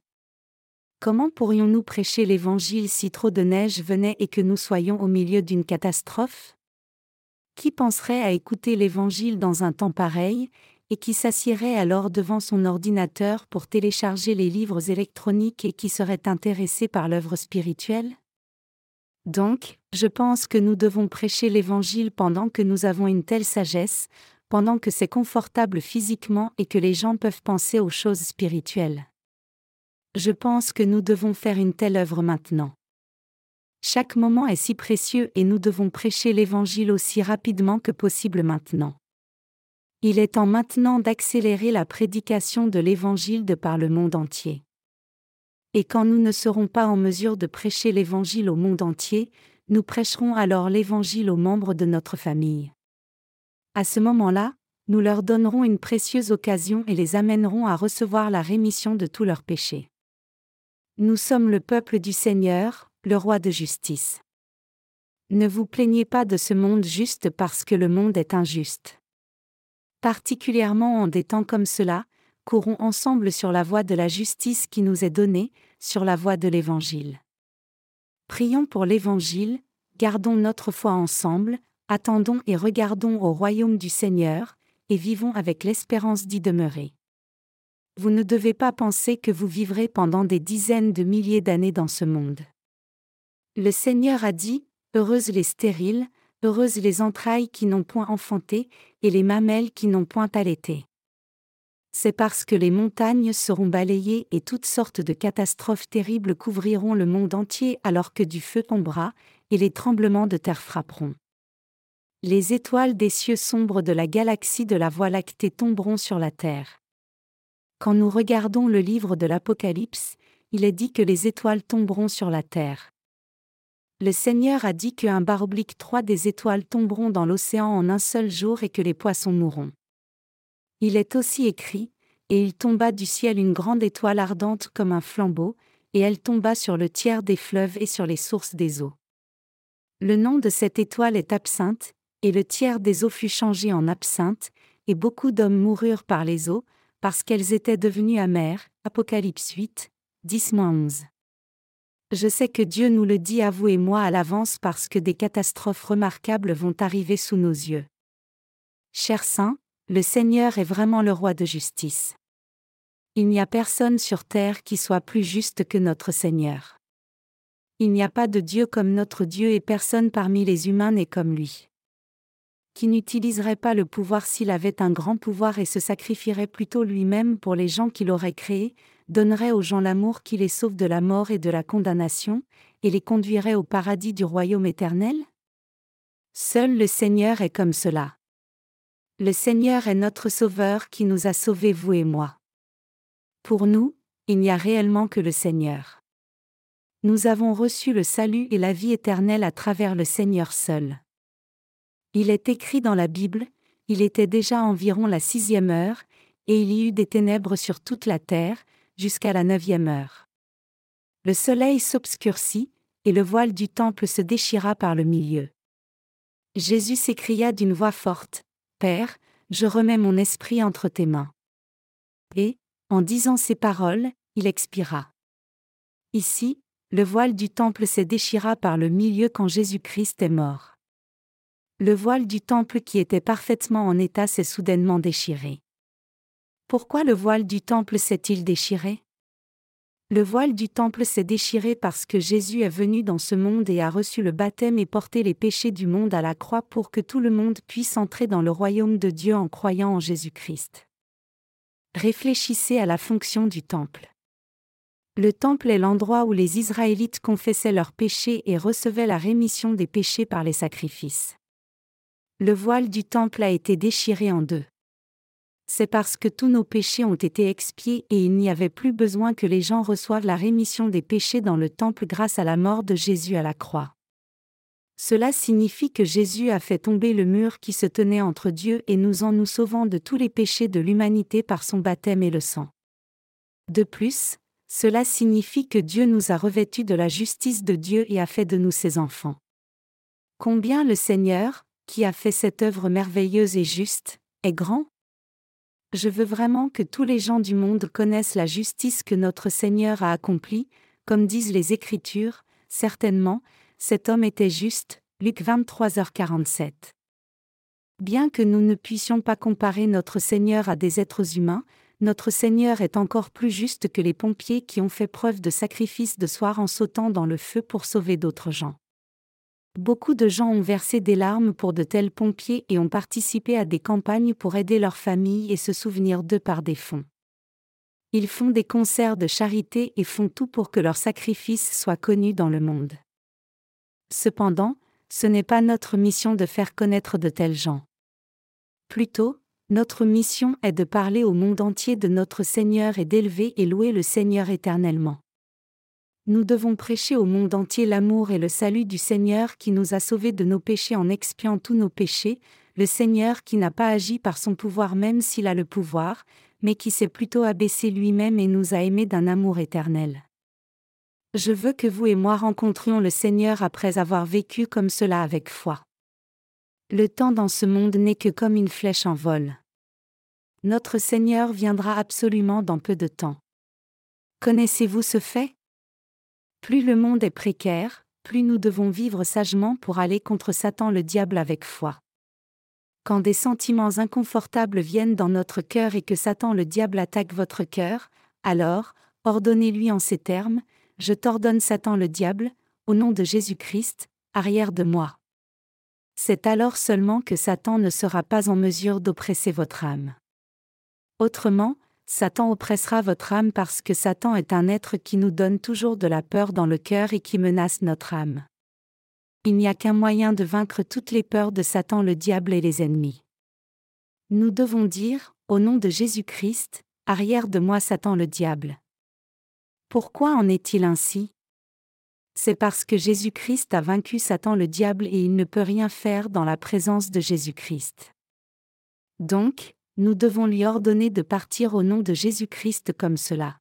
Comment pourrions-nous prêcher l'Évangile si trop de neige venait et que nous soyons au milieu d'une catastrophe? Qui penserait à écouter l'Évangile dans un temps pareil, et qui s'assierait alors devant son ordinateur pour télécharger les livres électroniques et qui serait intéressé par l'œuvre spirituelle? Donc, je pense que nous devons prêcher l'Évangile pendant que nous avons une telle sagesse, pendant que c'est confortable physiquement et que les gens peuvent penser aux choses spirituelles. Je pense que nous devons faire une telle œuvre maintenant. Chaque moment est si précieux et nous devons prêcher l'Évangile aussi rapidement que possible maintenant. Il est temps maintenant d'accélérer la prédication de l'Évangile de par le monde entier. Et quand nous ne serons pas en mesure de prêcher l'Évangile au monde entier, nous prêcherons alors l'Évangile aux membres de notre famille. À ce moment-là, nous leur donnerons une précieuse occasion et les amènerons à recevoir la rémission de tous leurs péchés. Nous sommes le peuple du Seigneur, le roi de justice. Ne vous plaignez pas de ce monde juste parce que le monde est injuste. Particulièrement en des temps comme cela, courons ensemble sur la voie de la justice qui nous est donnée, sur la voie de l'Évangile. Prions pour l'Évangile, gardons notre foi ensemble, attendons et regardons au royaume du Seigneur, et vivons avec l'espérance d'y demeurer. Vous ne devez pas penser que vous vivrez pendant des dizaines de milliers d'années dans ce monde. Le Seigneur a dit, Heureuses les stériles, Heureuses les entrailles qui n'ont point enfanté, et les mamelles qui n'ont point allaité. C'est parce que les montagnes seront balayées et toutes sortes de catastrophes terribles couvriront le monde entier alors que du feu tombera, et les tremblements de terre frapperont. Les étoiles des cieux sombres de la galaxie de la Voie lactée tomberont sur la terre. Quand nous regardons le livre de l'Apocalypse, il est dit que les étoiles tomberont sur la terre. Le Seigneur a dit qu'un bar oblique trois des étoiles tomberont dans l'océan en un seul jour et que les poissons mourront. Il est aussi écrit, et il tomba du ciel une grande étoile ardente comme un flambeau, et elle tomba sur le tiers des fleuves et sur les sources des eaux. Le nom de cette étoile est absinthe, et le tiers des eaux fut changé en absinthe, et beaucoup d'hommes moururent par les eaux, parce qu'elles étaient devenues amères. Apocalypse 8, 10-11. Je sais que Dieu nous le dit à vous et moi à l'avance parce que des catastrophes remarquables vont arriver sous nos yeux. Chers saints, le Seigneur est vraiment le roi de justice. Il n'y a personne sur terre qui soit plus juste que notre Seigneur. Il n'y a pas de Dieu comme notre Dieu et personne parmi les humains n'est comme lui. Qui n'utiliserait pas le pouvoir s'il avait un grand pouvoir et se sacrifierait plutôt lui-même pour les gens qu'il aurait créés, donnerait aux gens l'amour qui les sauve de la mort et de la condamnation, et les conduirait au paradis du royaume éternel? Seul le Seigneur est comme cela. Le Seigneur est notre Sauveur qui nous a sauvés, vous et moi. Pour nous, il n'y a réellement que le Seigneur. Nous avons reçu le salut et la vie éternelle à travers le Seigneur seul. Il est écrit dans la Bible, il était déjà environ la sixième heure, et il y eut des ténèbres sur toute la terre, jusqu'à la neuvième heure. Le soleil s'obscurcit, et le voile du temple se déchira par le milieu. Jésus s'écria d'une voix forte, Père, je remets mon esprit entre tes mains. Et, en disant ces paroles, il expira. Ici, le voile du temple s'est déchira par le milieu quand Jésus-Christ est mort. Le voile du temple qui était parfaitement en état s'est soudainement déchiré. Pourquoi le voile du temple s'est-il déchiré? Le voile du temple s'est déchiré parce que Jésus est venu dans ce monde et a reçu le baptême et porté les péchés du monde à la croix pour que tout le monde puisse entrer dans le royaume de Dieu en croyant en Jésus-Christ. Réfléchissez à la fonction du temple. Le temple est l'endroit où les Israélites confessaient leurs péchés et recevaient la rémission des péchés par les sacrifices. Le voile du temple a été déchiré en deux c'est parce que tous nos péchés ont été expiés et il n'y avait plus besoin que les gens reçoivent la rémission des péchés dans le temple grâce à la mort de Jésus à la croix. Cela signifie que Jésus a fait tomber le mur qui se tenait entre Dieu et nous en nous sauvant de tous les péchés de l'humanité par son baptême et le sang. De plus, cela signifie que Dieu nous a revêtus de la justice de Dieu et a fait de nous ses enfants. Combien le Seigneur, qui a fait cette œuvre merveilleuse et juste, est grand je veux vraiment que tous les gens du monde connaissent la justice que notre Seigneur a accomplie, comme disent les Écritures, certainement, cet homme était juste, Luc 23h47. Bien que nous ne puissions pas comparer notre Seigneur à des êtres humains, notre Seigneur est encore plus juste que les pompiers qui ont fait preuve de sacrifice de soir en sautant dans le feu pour sauver d'autres gens. Beaucoup de gens ont versé des larmes pour de tels pompiers et ont participé à des campagnes pour aider leurs familles et se souvenir d'eux par des fonds. Ils font des concerts de charité et font tout pour que leur sacrifice soit connu dans le monde. Cependant, ce n'est pas notre mission de faire connaître de tels gens. Plutôt, notre mission est de parler au monde entier de notre Seigneur et d'élever et louer le Seigneur éternellement. Nous devons prêcher au monde entier l'amour et le salut du Seigneur qui nous a sauvés de nos péchés en expiant tous nos péchés, le Seigneur qui n'a pas agi par son pouvoir même s'il a le pouvoir, mais qui s'est plutôt abaissé lui-même et nous a aimés d'un amour éternel. Je veux que vous et moi rencontrions le Seigneur après avoir vécu comme cela avec foi. Le temps dans ce monde n'est que comme une flèche en vol. Notre Seigneur viendra absolument dans peu de temps. Connaissez-vous ce fait? Plus le monde est précaire, plus nous devons vivre sagement pour aller contre Satan le diable avec foi. Quand des sentiments inconfortables viennent dans notre cœur et que Satan le diable attaque votre cœur, alors, ordonnez-lui en ces termes, Je t'ordonne Satan le diable, au nom de Jésus-Christ, arrière de moi. C'est alors seulement que Satan ne sera pas en mesure d'oppresser votre âme. Autrement, Satan oppressera votre âme parce que Satan est un être qui nous donne toujours de la peur dans le cœur et qui menace notre âme. Il n'y a qu'un moyen de vaincre toutes les peurs de Satan le diable et les ennemis. Nous devons dire, au nom de Jésus-Christ, arrière de moi Satan le diable. Pourquoi en est-il ainsi? C'est parce que Jésus-Christ a vaincu Satan le diable et il ne peut rien faire dans la présence de Jésus-Christ. Donc, nous devons lui ordonner de partir au nom de Jésus-Christ comme cela.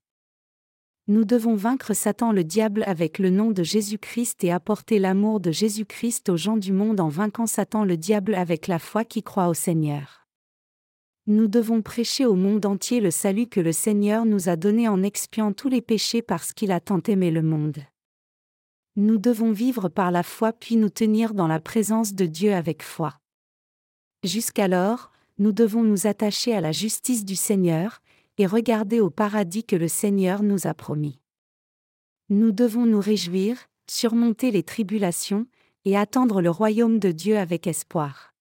Nous devons vaincre Satan le diable avec le nom de Jésus-Christ et apporter l'amour de Jésus-Christ aux gens du monde en vainquant Satan le diable avec la foi qui croit au Seigneur. Nous devons prêcher au monde entier le salut que le Seigneur nous a donné en expiant tous les péchés parce qu'il a tant aimé le monde. Nous devons vivre par la foi puis nous tenir dans la présence de Dieu avec foi. Jusqu'alors, nous devons nous attacher à la justice du Seigneur, et regarder au paradis que le Seigneur nous a promis. Nous devons nous réjouir, surmonter les tribulations, et attendre le royaume de Dieu avec espoir.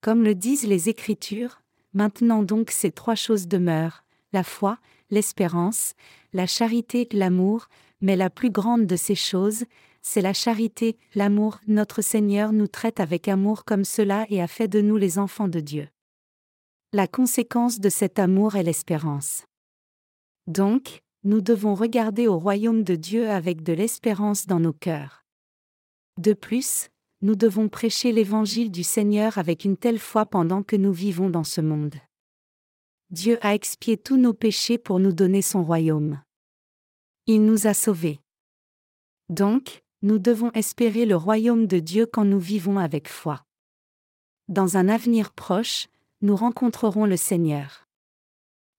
Comme le disent les Écritures, maintenant donc ces trois choses demeurent, la foi, l'espérance, la charité, l'amour, mais la plus grande de ces choses, c'est la charité, l'amour. Notre Seigneur nous traite avec amour comme cela et a fait de nous les enfants de Dieu. La conséquence de cet amour est l'espérance. Donc, nous devons regarder au royaume de Dieu avec de l'espérance dans nos cœurs. De plus, nous devons prêcher l'évangile du Seigneur avec une telle foi pendant que nous vivons dans ce monde. Dieu a expié tous nos péchés pour nous donner son royaume. Il nous a sauvés. Donc, nous devons espérer le royaume de Dieu quand nous vivons avec foi. Dans un avenir proche, nous rencontrerons le Seigneur.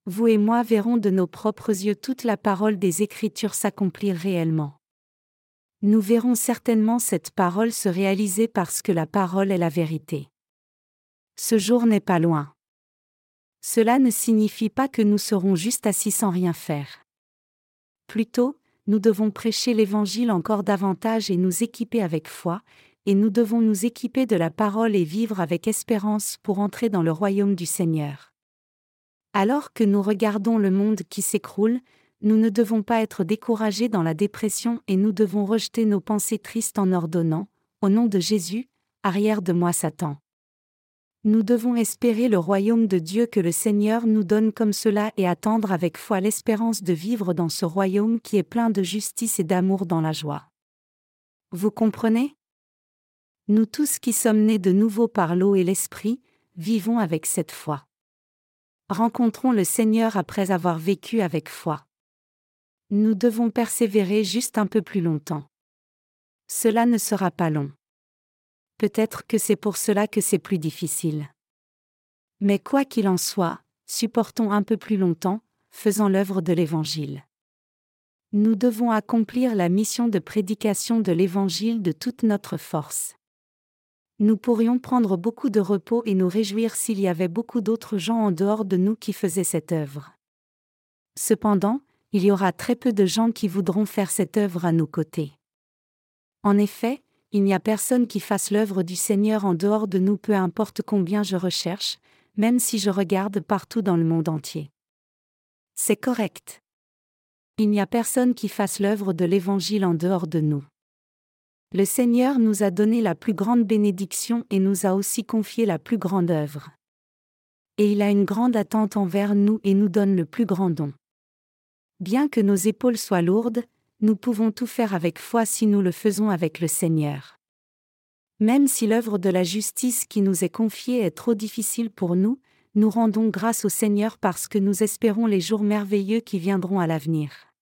Vous et moi verrons de nos propres yeux toute la parole des Écritures s'accomplir réellement. Nous verrons certainement cette parole se réaliser parce que la parole est la vérité. Ce jour n'est pas loin. Cela ne signifie pas que nous serons juste assis sans rien faire. Plutôt, nous devons prêcher l'Évangile encore davantage et nous équiper avec foi, et nous devons nous équiper de la parole et vivre avec espérance pour entrer dans le royaume du Seigneur. Alors que nous regardons le monde qui s'écroule, nous ne devons pas être découragés dans la dépression et nous devons rejeter nos pensées tristes en ordonnant, au nom de Jésus, arrière de moi Satan. Nous devons espérer le royaume de Dieu que le Seigneur nous donne comme cela et attendre avec foi l'espérance de vivre dans ce royaume qui est plein de justice et d'amour dans la joie. Vous comprenez? Nous tous qui sommes nés de nouveau par l'eau et l'esprit, vivons avec cette foi. Rencontrons le Seigneur après avoir vécu avec foi. Nous devons persévérer juste un peu plus longtemps. Cela ne sera pas long. Peut-être que c'est pour cela que c'est plus difficile. Mais quoi qu'il en soit, supportons un peu plus longtemps, faisant l'œuvre de l'Évangile. Nous devons accomplir la mission de prédication de l'Évangile de toute notre force. Nous pourrions prendre beaucoup de repos et nous réjouir s'il y avait beaucoup d'autres gens en dehors de nous qui faisaient cette œuvre. Cependant, il y aura très peu de gens qui voudront faire cette œuvre à nos côtés. En effet, il n'y a personne qui fasse l'œuvre du Seigneur en dehors de nous peu importe combien je recherche, même si je regarde partout dans le monde entier. C'est correct. Il n'y a personne qui fasse l'œuvre de l'Évangile en dehors de nous. Le Seigneur nous a donné la plus grande bénédiction et nous a aussi confié la plus grande œuvre. Et il a une grande attente envers nous et nous donne le plus grand don. Bien que nos épaules soient lourdes, nous pouvons tout faire avec foi si nous le faisons avec le Seigneur. Même si l'œuvre de la justice qui nous est confiée est trop difficile pour nous, nous rendons grâce au Seigneur parce que nous espérons les jours merveilleux qui viendront à l'avenir.